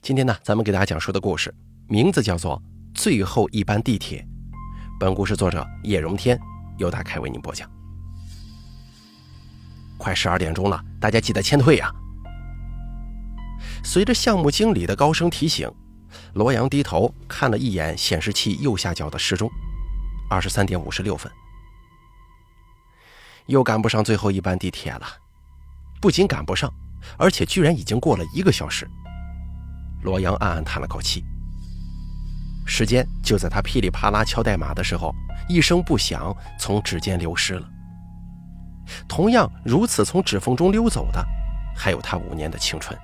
今天呢，咱们给大家讲述的故事名字叫做《最后一班地铁》。本故事作者叶荣天由大开为您播讲。快十二点钟了，大家记得签退呀！随着项目经理的高声提醒，罗阳低头看了一眼显示器右下角的时钟，二十三点五十六分，又赶不上最后一班地铁了。不仅赶不上，而且居然已经过了一个小时。罗阳暗暗叹了口气。时间就在他噼里啪啦敲代码的时候，一声不响从指尖流失了。同样如此从指缝中溜走的，还有他五年的青春。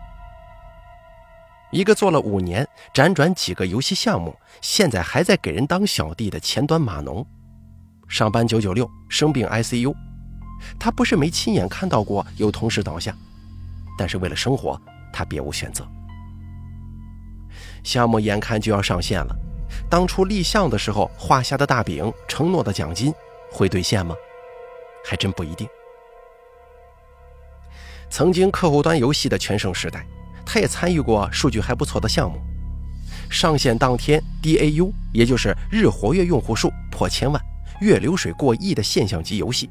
一个做了五年、辗转几个游戏项目，现在还在给人当小弟的前端码农，上班九九六，生病 ICU。他不是没亲眼看到过有同事倒下，但是为了生活，他别无选择。项目眼看就要上线了，当初立项的时候画下的大饼、承诺的奖金会兑现吗？还真不一定。曾经客户端游戏的全盛时代，他也参与过数据还不错的项目。上线当天，DAU 也就是日活跃用户数破千万、月流水过亿的现象级游戏。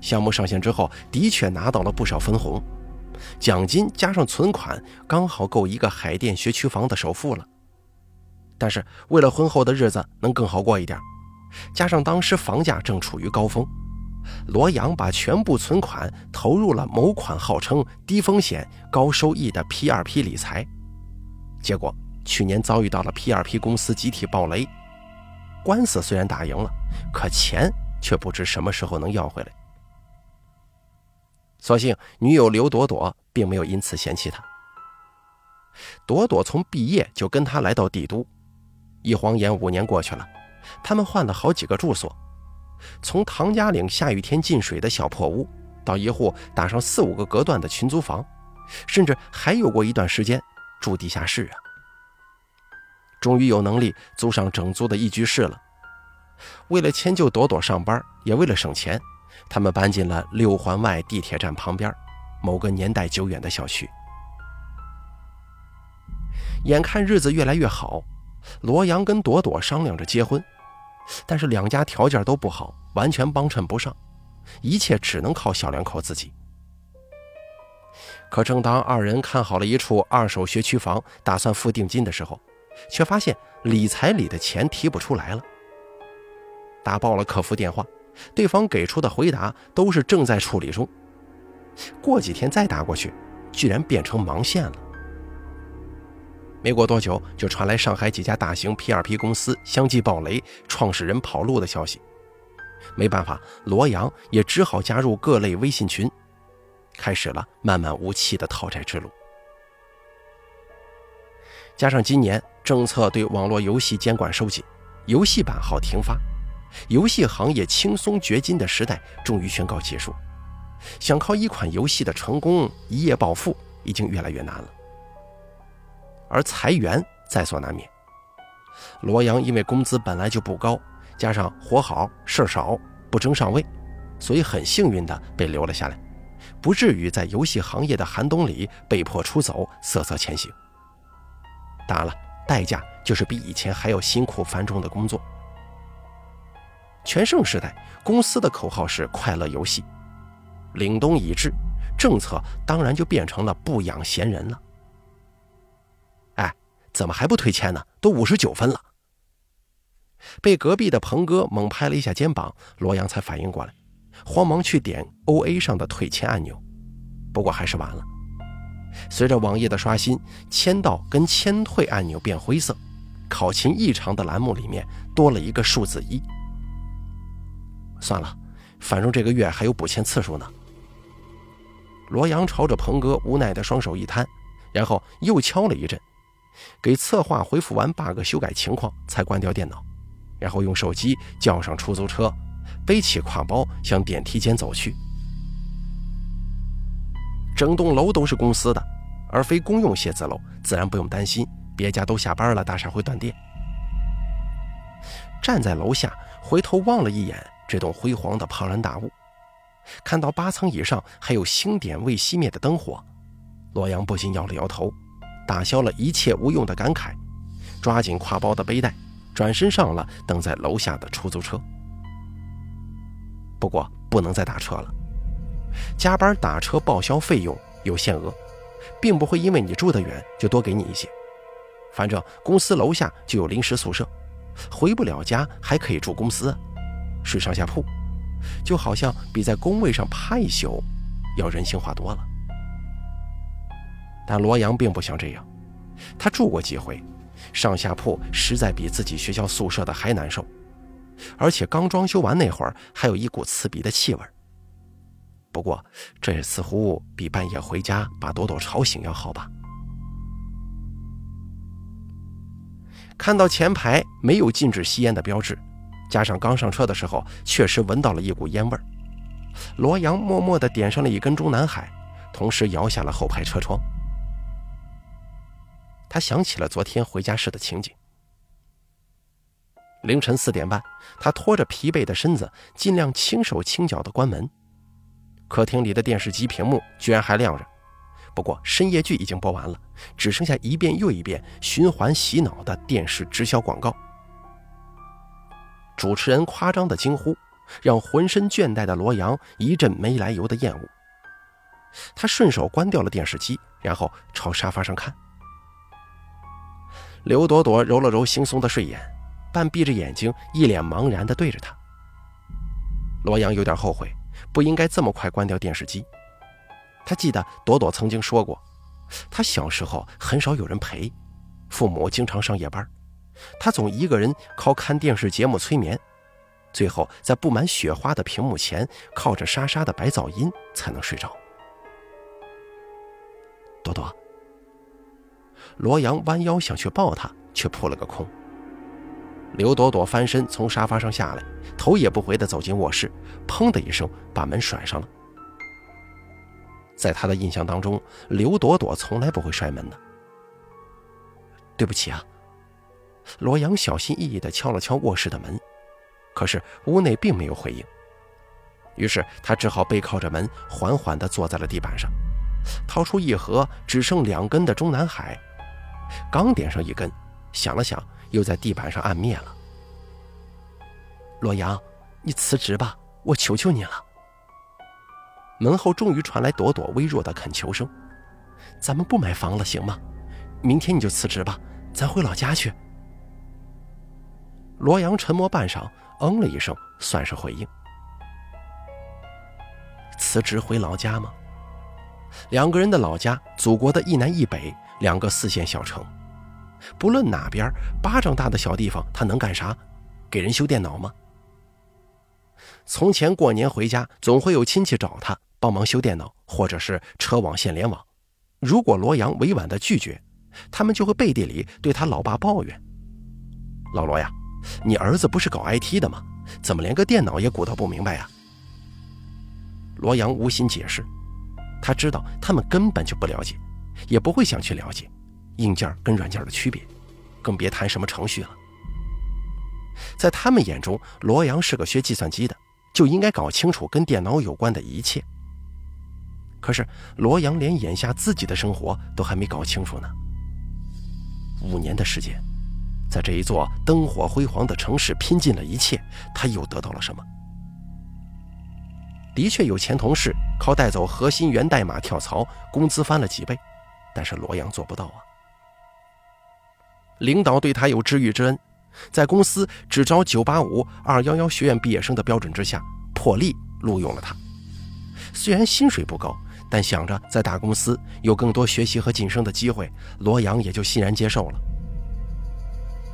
项目上线之后，的确拿到了不少分红。奖金加上存款，刚好够一个海淀学区房的首付了。但是为了婚后的日子能更好过一点，加上当时房价正处于高峰，罗阳把全部存款投入了某款号称低风险高收益的 P2P 理财。结果去年遭遇到了 P2P 公司集体暴雷，官司虽然打赢了，可钱却不知什么时候能要回来。所幸女友刘朵朵并没有因此嫌弃他。朵朵从毕业就跟他来到帝都，一晃眼五年过去了，他们换了好几个住所，从唐家岭下雨天进水的小破屋，到一户打上四五个隔断的群租房，甚至还有过一段时间住地下室啊。终于有能力租上整租的一居室了。为了迁就朵朵上班，也为了省钱。他们搬进了六环外地铁站旁边某个年代久远的小区。眼看日子越来越好，罗阳跟朵朵商量着结婚，但是两家条件都不好，完全帮衬不上，一切只能靠小两口自己。可正当二人看好了一处二手学区房，打算付定金的时候，却发现理财里的钱提不出来了。打爆了客服电话。对方给出的回答都是正在处理中，过几天再打过去，居然变成盲线了。没过多久，就传来上海几家大型 P2P 公司相继爆雷、创始人跑路的消息。没办法，罗阳也只好加入各类微信群，开始了漫漫无期的讨债之路。加上今年政策对网络游戏监管收紧，游戏版号停发。游戏行业轻松掘金的时代终于宣告结束，想靠一款游戏的成功一夜暴富已经越来越难了。而裁员在所难免。罗阳因为工资本来就不高，加上活好事少，不争上位，所以很幸运的被留了下来，不至于在游戏行业的寒冬里被迫出走，瑟瑟前行。当然了，代价就是比以前还要辛苦繁重的工作。全盛时代，公司的口号是“快乐游戏”，凛冬已至，政策当然就变成了“不养闲人”了。哎，怎么还不退签呢？都五十九分了。被隔壁的鹏哥猛拍了一下肩膀，罗阳才反应过来，慌忙去点 O A 上的退签按钮，不过还是晚了。随着网页的刷新，签到跟签退按钮变灰色，考勤异常的栏目里面多了一个数字一。算了，反正这个月还有补签次数呢。罗阳朝着鹏哥无奈的双手一摊，然后又敲了一阵，给策划回复完 bug 修改情况，才关掉电脑，然后用手机叫上出租车，背起挎包向电梯间走去。整栋楼都是公司的，而非公用写字楼，自然不用担心别家都下班了，大厦会断电。站在楼下，回头望了一眼。这栋辉煌的庞然大物，看到八层以上还有星点未熄灭的灯火，洛阳不禁摇了摇头，打消了一切无用的感慨，抓紧挎包的背带，转身上了等在楼下的出租车。不过不能再打车了，加班打车报销费用有限额，并不会因为你住得远就多给你一些。反正公司楼下就有临时宿舍，回不了家还可以住公司，睡上下铺，就好像比在工位上趴一宿要人性化多了。但罗阳并不想这样，他住过几回，上下铺实在比自己学校宿舍的还难受。而且刚装修完那会儿，还有一股刺鼻的气味。不过，这也似乎比半夜回家把朵朵吵醒要好吧？看到前排没有禁止吸烟的标志，加上刚上车的时候确实闻到了一股烟味儿，罗阳默默地点上了一根中南海，同时摇下了后排车窗。他想起了昨天回家时的情景。凌晨四点半，他拖着疲惫的身子，尽量轻手轻脚地关门。客厅里的电视机屏幕居然还亮着，不过深夜剧已经播完了，只剩下一遍又一遍循环洗脑的电视直销广告。主持人夸张的惊呼，让浑身倦怠的罗阳一阵没来由的厌恶。他顺手关掉了电视机，然后朝沙发上看。刘朵朵揉了揉惺忪的睡眼。半闭着眼睛，一脸茫然地对着他。罗阳有点后悔，不应该这么快关掉电视机。他记得朵朵曾经说过，他小时候很少有人陪，父母经常上夜班，他总一个人靠看电视节目催眠，最后在布满雪花的屏幕前，靠着沙沙的白噪音才能睡着。朵朵，罗阳弯腰想去抱她，却扑了个空。刘朵朵翻身从沙发上下来，头也不回地走进卧室，砰的一声把门甩上了。在他的印象当中，刘朵朵从来不会摔门的。对不起啊，罗阳小心翼翼地敲了敲卧室的门，可是屋内并没有回应。于是他只好背靠着门，缓缓地坐在了地板上，掏出一盒只剩两根的中南海，刚点上一根，想了想。又在地板上按灭了。罗阳，你辞职吧，我求求你了。门后终于传来朵朵微弱的恳求声：“咱们不买房了，行吗？明天你就辞职吧，咱回老家去。”罗阳沉默半晌，嗯了一声，算是回应：“辞职回老家吗？”两个人的老家，祖国的一南一北，两个四线小城。不论哪边，巴掌大的小地方，他能干啥？给人修电脑吗？从前过年回家，总会有亲戚找他帮忙修电脑，或者是车网线联网。如果罗阳委婉的拒绝，他们就会背地里对他老爸抱怨：“老罗呀，你儿子不是搞 IT 的吗？怎么连个电脑也鼓捣不明白呀？”罗阳无心解释，他知道他们根本就不了解，也不会想去了解。硬件跟软件的区别，更别谈什么程序了。在他们眼中，罗阳是个学计算机的，就应该搞清楚跟电脑有关的一切。可是罗阳连眼下自己的生活都还没搞清楚呢。五年的时间，在这一座灯火辉煌的城市拼尽了一切，他又得到了什么？的确有前同事靠带走核心源代码跳槽，工资翻了几倍，但是罗阳做不到啊。领导对他有知遇之恩，在公司只招985、211学院毕业生的标准之下，破例录用了他。虽然薪水不高，但想着在大公司有更多学习和晋升的机会，罗阳也就欣然接受了。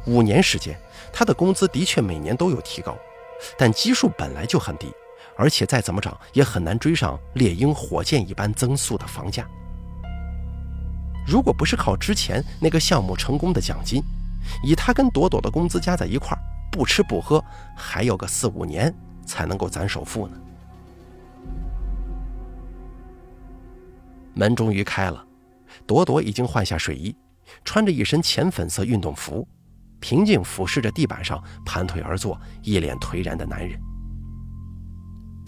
五年时间，他的工资的确每年都有提高，但基数本来就很低，而且再怎么涨也很难追上猎鹰火箭一般增速的房价。如果不是靠之前那个项目成功的奖金，以他跟朵朵的工资加在一块儿，不吃不喝还有个四五年才能够攒首付呢。门终于开了，朵朵已经换下睡衣，穿着一身浅粉色运动服，平静俯视着地板上盘腿而坐、一脸颓然的男人。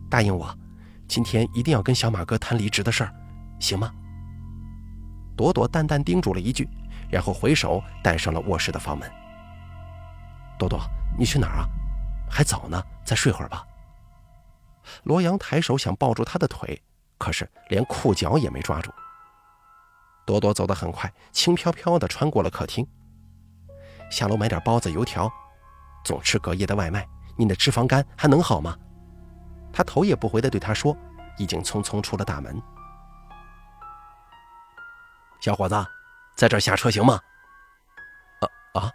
答应我，今天一定要跟小马哥谈离职的事儿，行吗？朵朵淡淡叮嘱了一句，然后回手带上了卧室的房门。朵朵，你去哪儿啊？还早呢，再睡会儿吧。罗阳抬手想抱住她的腿，可是连裤脚也没抓住。朵朵走得很快，轻飘飘地穿过了客厅。下楼买点包子、油条，总吃隔夜的外卖，你的脂肪肝还能好吗？他头也不回地对他说，已经匆匆出了大门。小伙子，在这儿下车行吗？啊啊！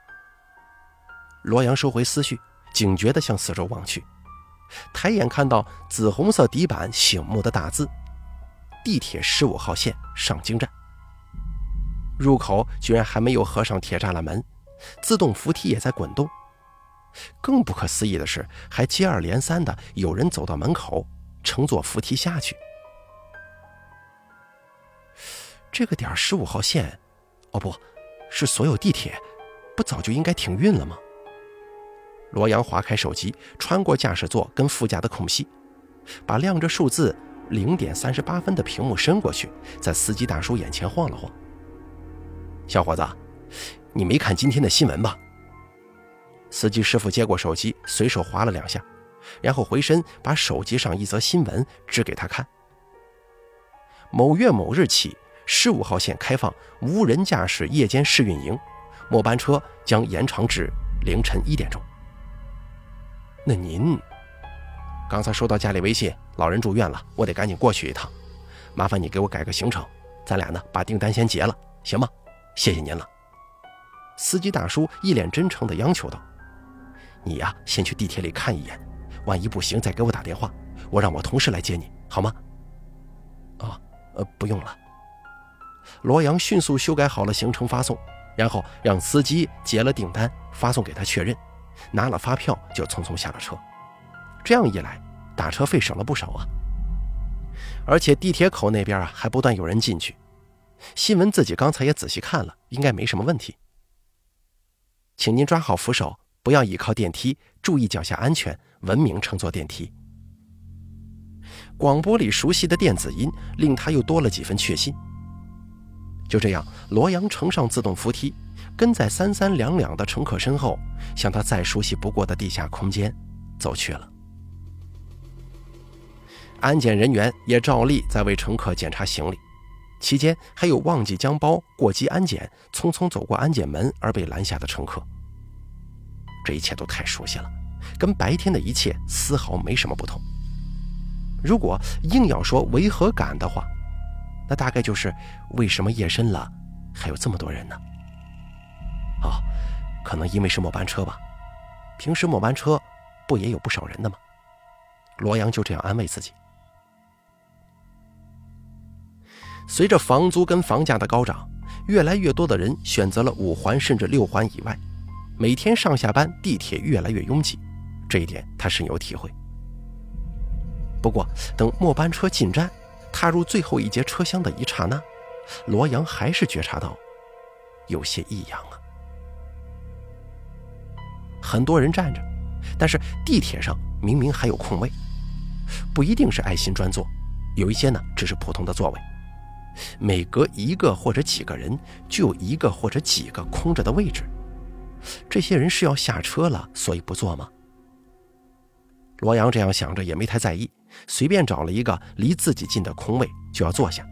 罗阳收回思绪，警觉地向四周望去，抬眼看到紫红色底板醒目的大字：“地铁十五号线上京站。”入口居然还没有合上铁栅栏门，自动扶梯也在滚动。更不可思议的是，还接二连三的有人走到门口，乘坐扶梯下去。这个点十五号线，哦不，是所有地铁，不早就应该停运了吗？罗阳划开手机，穿过驾驶座跟副驾的空隙，把亮着数字零点三十八分的屏幕伸过去，在司机大叔眼前晃了晃。小伙子，你没看今天的新闻吧？司机师傅接过手机，随手划了两下，然后回身把手机上一则新闻指给他看。某月某日起，十五号线开放无人驾驶夜间试运营，末班车将延长至凌晨一点钟。那您刚才收到家里微信，老人住院了，我得赶紧过去一趟，麻烦你给我改个行程，咱俩呢把订单先结了，行吗？谢谢您了，司机大叔一脸真诚地央求道：“你呀，先去地铁里看一眼，万一不行再给我打电话，我让我同事来接你，好吗？”“啊，呃，不用了。”罗阳迅速修改好了行程发送，然后让司机结了订单，发送给他确认，拿了发票就匆匆下了车。这样一来，打车费省了不少啊！而且地铁口那边啊，还不断有人进去。新闻自己刚才也仔细看了，应该没什么问题。请您抓好扶手，不要倚靠电梯，注意脚下安全，文明乘坐电梯。广播里熟悉的电子音令他又多了几分确信。就这样，罗阳乘上自动扶梯，跟在三三两两的乘客身后，向他再熟悉不过的地下空间走去了。安检人员也照例在为乘客检查行李。期间还有忘记将包过机安检，匆匆走过安检门而被拦下的乘客。这一切都太熟悉了，跟白天的一切丝毫没什么不同。如果硬要说违和感的话，那大概就是为什么夜深了还有这么多人呢？哦，可能因为是末班车吧。平时末班车不也有不少人的吗？罗阳就这样安慰自己。随着房租跟房价的高涨，越来越多的人选择了五环甚至六环以外。每天上下班地铁越来越拥挤，这一点他深有体会。不过，等末班车进站，踏入最后一节车厢的一刹那，罗阳还是觉察到有些异样啊。很多人站着，但是地铁上明明还有空位，不一定是爱心专座，有一些呢只是普通的座位。每隔一个或者几个人，就有一个或者几个空着的位置。这些人是要下车了，所以不坐吗？罗阳这样想着，也没太在意，随便找了一个离自己近的空位就要坐下。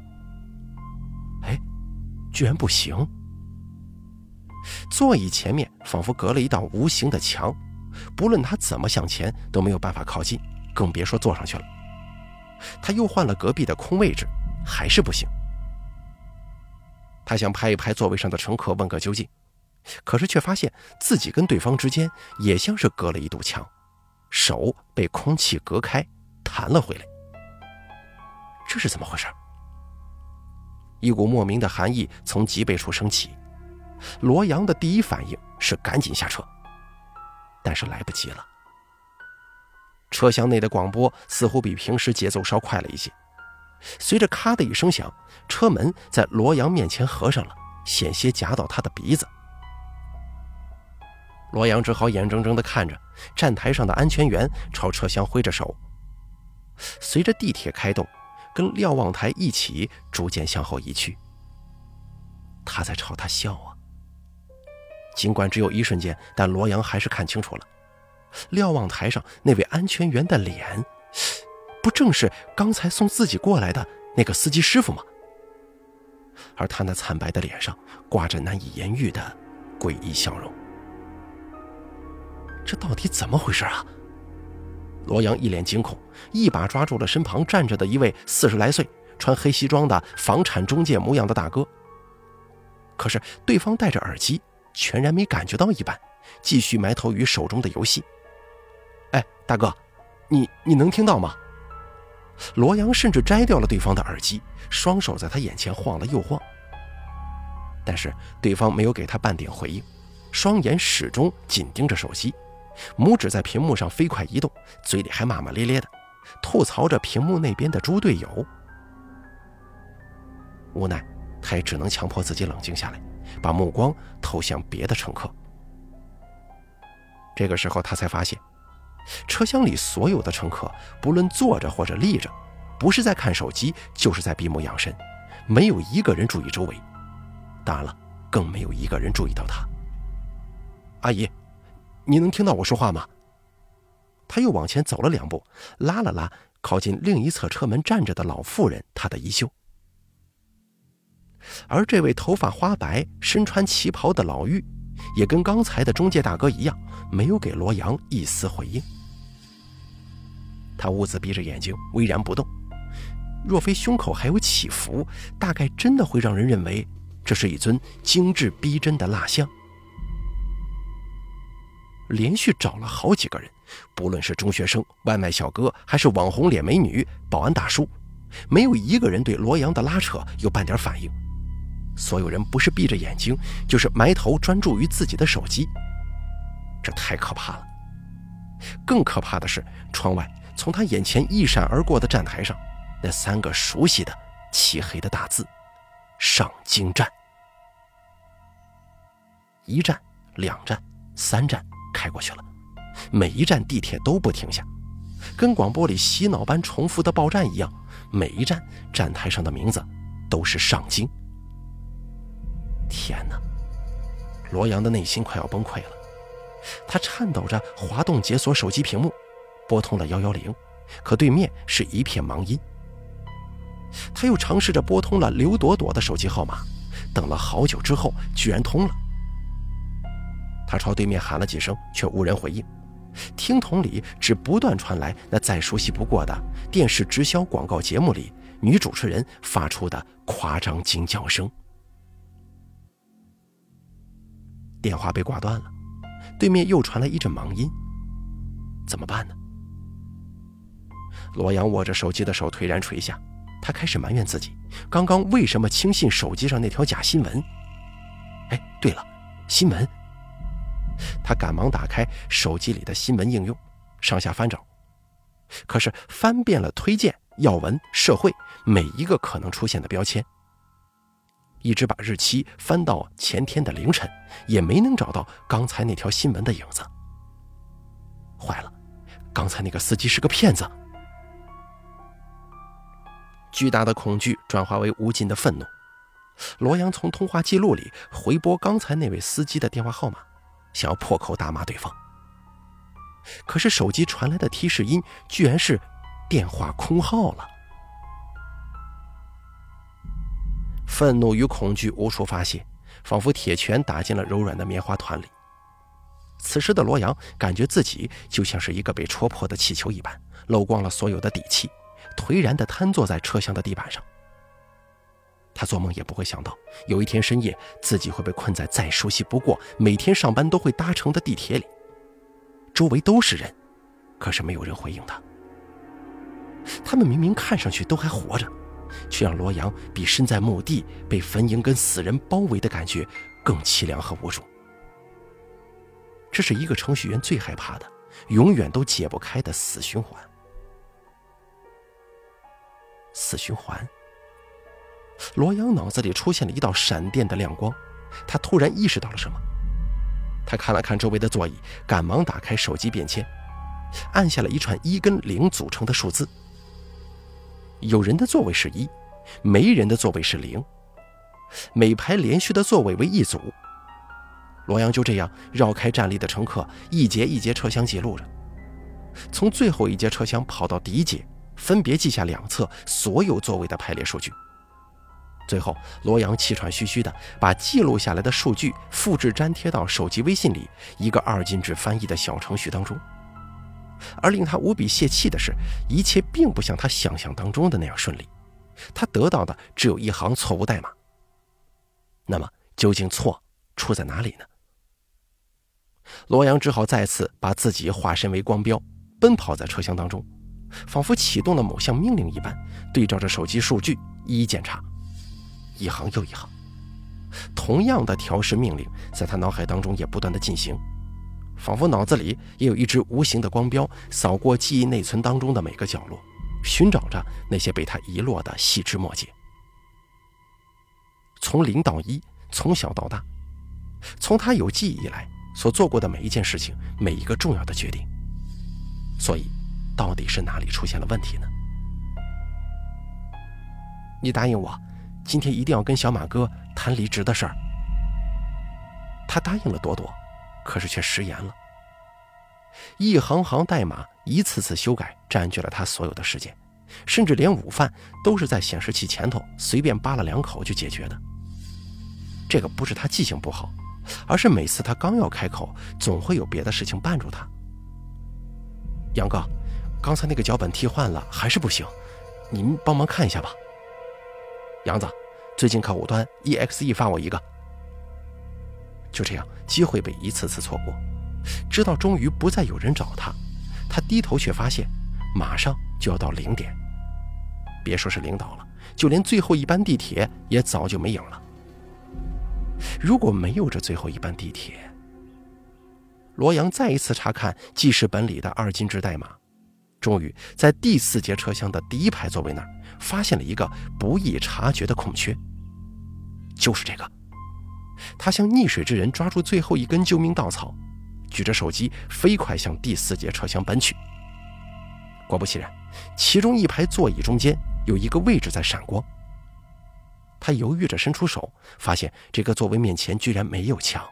哎，居然不行！座椅前面仿佛隔了一道无形的墙，不论他怎么向前都没有办法靠近，更别说坐上去了。他又换了隔壁的空位置，还是不行。他想拍一拍座位上的乘客，问个究竟，可是却发现自己跟对方之间也像是隔了一堵墙，手被空气隔开，弹了回来。这是怎么回事？一股莫名的寒意从脊背处升起，罗阳的第一反应是赶紧下车，但是来不及了。车厢内的广播似乎比平时节奏稍快了一些。随着咔的一声响，车门在罗阳面前合上了，险些夹到他的鼻子。罗阳只好眼睁睁地看着站台上的安全员朝车厢挥着手。随着地铁开动，跟瞭望台一起逐渐向后移去。他在朝他笑啊。尽管只有一瞬间，但罗阳还是看清楚了，瞭望台上那位安全员的脸，不正是刚才送自己过来的那个司机师傅吗？而他那惨白的脸上挂着难以言喻的诡异笑容。这到底怎么回事啊？罗阳一脸惊恐，一把抓住了身旁站着的一位四十来岁、穿黑西装的房产中介模样的大哥。可是对方戴着耳机，全然没感觉到一般，继续埋头于手中的游戏。哎，大哥，你你能听到吗？罗阳甚至摘掉了对方的耳机，双手在他眼前晃了又晃。但是对方没有给他半点回应，双眼始终紧盯着手机。拇指在屏幕上飞快移动，嘴里还骂骂咧咧的，吐槽着屏幕那边的猪队友。无奈，他也只能强迫自己冷静下来，把目光投向别的乘客。这个时候，他才发现，车厢里所有的乘客，不论坐着或者立着，不是在看手机，就是在闭目养神，没有一个人注意周围。当然了，更没有一个人注意到他。阿姨。你能听到我说话吗？他又往前走了两步，拉了拉靠近另一侧车门站着的老妇人她的衣袖。而这位头发花白、身穿旗袍的老妪，也跟刚才的中介大哥一样，没有给罗阳一丝回应。他兀自闭着眼睛，巍然不动。若非胸口还有起伏，大概真的会让人认为这是一尊精致逼真的蜡像。连续找了好几个人，不论是中学生、外卖小哥，还是网红脸美女、保安大叔，没有一个人对罗阳的拉扯有半点反应。所有人不是闭着眼睛，就是埋头专注于自己的手机。这太可怕了！更可怕的是，窗外从他眼前一闪而过的站台上，那三个熟悉的漆黑的大字：“上京站”。一站，两站，三站。开过去了，每一站地铁都不停下，跟广播里洗脑般重复的报站一样，每一站站台上的名字都是上京。天哪！罗阳的内心快要崩溃了，他颤抖着滑动解锁手机屏幕，拨通了幺幺零，可对面是一片忙音。他又尝试着拨通了刘朵朵的手机号码，等了好久之后，居然通了。他朝对面喊了几声，却无人回应。听筒里只不断传来那再熟悉不过的电视直销广告节目里女主持人发出的夸张惊叫声。电话被挂断了，对面又传来一阵忙音。怎么办呢？罗阳握着手机的手颓然垂下，他开始埋怨自己，刚刚为什么轻信手机上那条假新闻？哎，对了，新闻。他赶忙打开手机里的新闻应用，上下翻找，可是翻遍了推荐、要闻、社会每一个可能出现的标签，一直把日期翻到前天的凌晨，也没能找到刚才那条新闻的影子。坏了，刚才那个司机是个骗子！巨大的恐惧转化为无尽的愤怒。罗阳从通话记录里回拨刚才那位司机的电话号码。想要破口大骂对方，可是手机传来的提示音居然是电话空号了。愤怒与恐惧无处发泄，仿佛铁拳打进了柔软的棉花团里。此时的罗阳感觉自己就像是一个被戳破的气球一般，漏光了所有的底气，颓然地瘫坐在车厢的地板上。他做梦也不会想到，有一天深夜，自己会被困在再熟悉不过、每天上班都会搭乘的地铁里。周围都是人，可是没有人回应他。他们明明看上去都还活着，却让罗阳比身在墓地、被坟茔跟死人包围的感觉更凄凉和无助。这是一个程序员最害怕的，永远都解不开的死循环。死循环。罗阳脑子里出现了一道闪电的亮光，他突然意识到了什么。他看了看周围的座椅，赶忙打开手机便签，按下了一串一跟零组成的数字。有人的座位是一，没人的座位是零。每排连续的座位为一组。罗阳就这样绕开站立的乘客，一节一节车厢记录着，从最后一节车厢跑到第一节，分别记下两侧所有座位的排列数据。最后，罗阳气喘吁吁地把记录下来的数据复制粘贴到手机微信里一个二进制翻译的小程序当中。而令他无比泄气的是，一切并不像他想象当中的那样顺利。他得到的只有一行错误代码。那么，究竟错出在哪里呢？罗阳只好再次把自己化身为光标，奔跑在车厢当中，仿佛启动了某项命令一般，对照着手机数据一一检查，一行又一行。同样的调试命令在他脑海当中也不断的进行。仿佛脑子里也有一只无形的光标，扫过记忆内存当中的每个角落，寻找着那些被他遗落的细枝末节。从零到一，从小到大，从他有记忆以来所做过的每一件事情，每一个重要的决定。所以，到底是哪里出现了问题呢？你答应我，今天一定要跟小马哥谈离职的事儿。他答应了朵朵。可是却食言了。一行行代码，一次次修改，占据了他所有的时间，甚至连午饭都是在显示器前头随便扒了两口就解决的。这个不是他记性不好，而是每次他刚要开口，总会有别的事情绊住他。杨哥，刚才那个脚本替换了，还是不行，您帮忙看一下吧。杨子，最近客户端 EXE 发我一个。就这样，机会被一次次错过，直到终于不再有人找他，他低头却发现，马上就要到零点。别说是领导了，就连最后一班地铁也早就没影了。如果没有这最后一班地铁，罗阳再一次查看记事本里的二进制代码，终于在第四节车厢的第一排座位那儿发现了一个不易察觉的空缺，就是这个。他像溺水之人抓住最后一根救命稻草，举着手机飞快向第四节车厢奔去。果不其然，其中一排座椅中间有一个位置在闪光。他犹豫着伸出手，发现这个座位面前居然没有墙，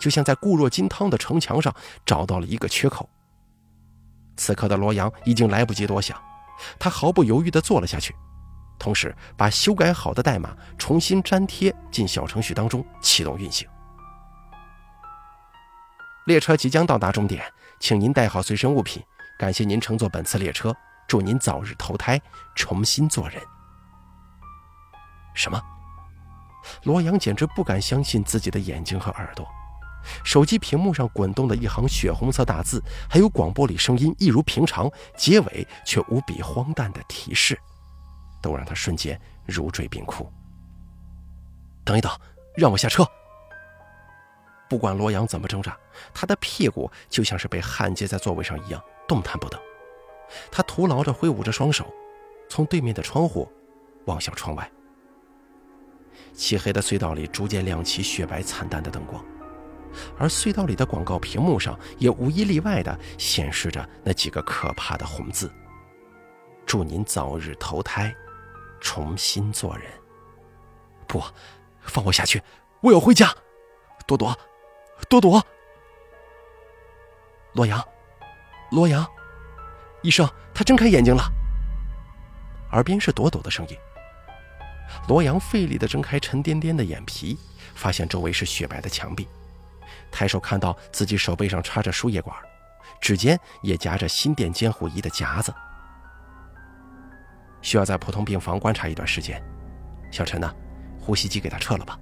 就像在固若金汤的城墙上找到了一个缺口。此刻的罗阳已经来不及多想，他毫不犹豫地坐了下去。同时，把修改好的代码重新粘贴进小程序当中，启动运行。列车即将到达终点，请您带好随身物品。感谢您乘坐本次列车，祝您早日投胎，重新做人。什么？罗阳简直不敢相信自己的眼睛和耳朵。手机屏幕上滚动的一行血红色大字，还有广播里声音一如平常，结尾却无比荒诞的提示。都让他瞬间如坠冰窟。等一等，让我下车！不管罗阳怎么挣扎，他的屁股就像是被焊接在座位上一样，动弹不得。他徒劳着挥舞着双手，从对面的窗户望向窗外。漆黑的隧道里逐渐亮起雪白惨淡的灯光，而隧道里的广告屏幕上也无一例外的显示着那几个可怕的红字：“祝您早日投胎。”重新做人，不，放我下去！我要回家。朵朵，朵朵，罗阳，罗阳，医生，他睁开眼睛了。耳边是朵朵的声音。罗阳费力的睁开沉甸甸的眼皮，发现周围是雪白的墙壁，抬手看到自己手背上插着输液管，指尖也夹着心电监护仪的夹子。需要在普通病房观察一段时间，小陈呢？呼吸机给他撤了吧。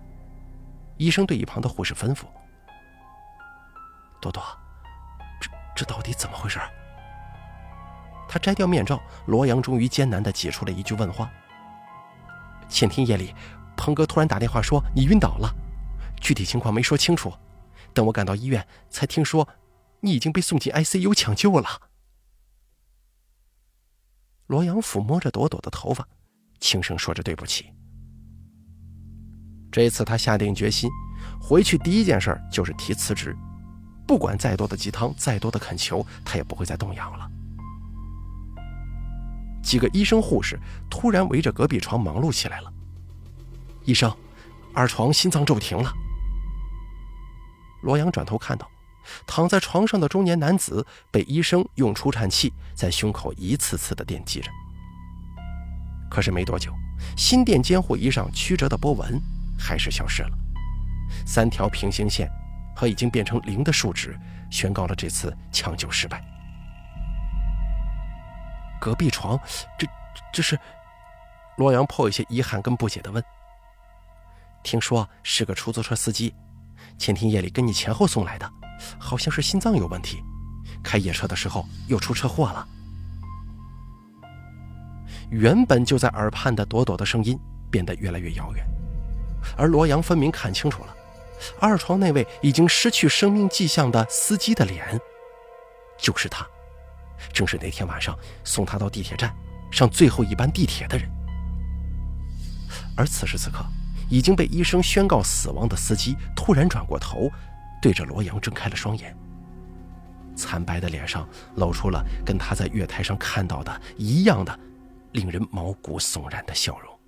医生对一旁的护士吩咐。多多，这这到底怎么回事？他摘掉面罩，罗阳终于艰难的挤出了一句问话。前天夜里，鹏哥突然打电话说你晕倒了，具体情况没说清楚。等我赶到医院，才听说你已经被送进 ICU 抢救了。罗阳抚摸着朵朵的头发，轻声说着对不起。这一次，他下定决心，回去第一件事就是提辞职，不管再多的鸡汤，再多的恳求，他也不会再动摇了。几个医生护士突然围着隔壁床忙碌起来了。医生，二床心脏骤停了。罗阳转头看到，躺在床上的中年男子被医生用除颤器在胸口一次次的电击着。可是没多久，心电监护仪上曲折的波纹还是消失了，三条平行线和已经变成零的数值宣告了这次抢救失败。隔壁床，这这是？洛阳颇有些遗憾跟不解的问：“听说是个出租车司机，前天夜里跟你前后送来的，好像是心脏有问题，开夜车的时候又出车祸了。”原本就在耳畔的朵朵的声音变得越来越遥远，而罗阳分明看清楚了，二床那位已经失去生命迹象的司机的脸，就是他，正是那天晚上送他到地铁站上最后一班地铁的人。而此时此刻，已经被医生宣告死亡的司机突然转过头，对着罗阳睁开了双眼，惨白的脸上露出了跟他在月台上看到的一样的。令人毛骨悚然的笑容。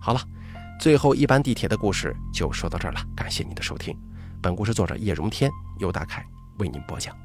好了，最后一班地铁的故事就说到这儿了。感谢您的收听，本故事作者叶荣天由大凯为您播讲。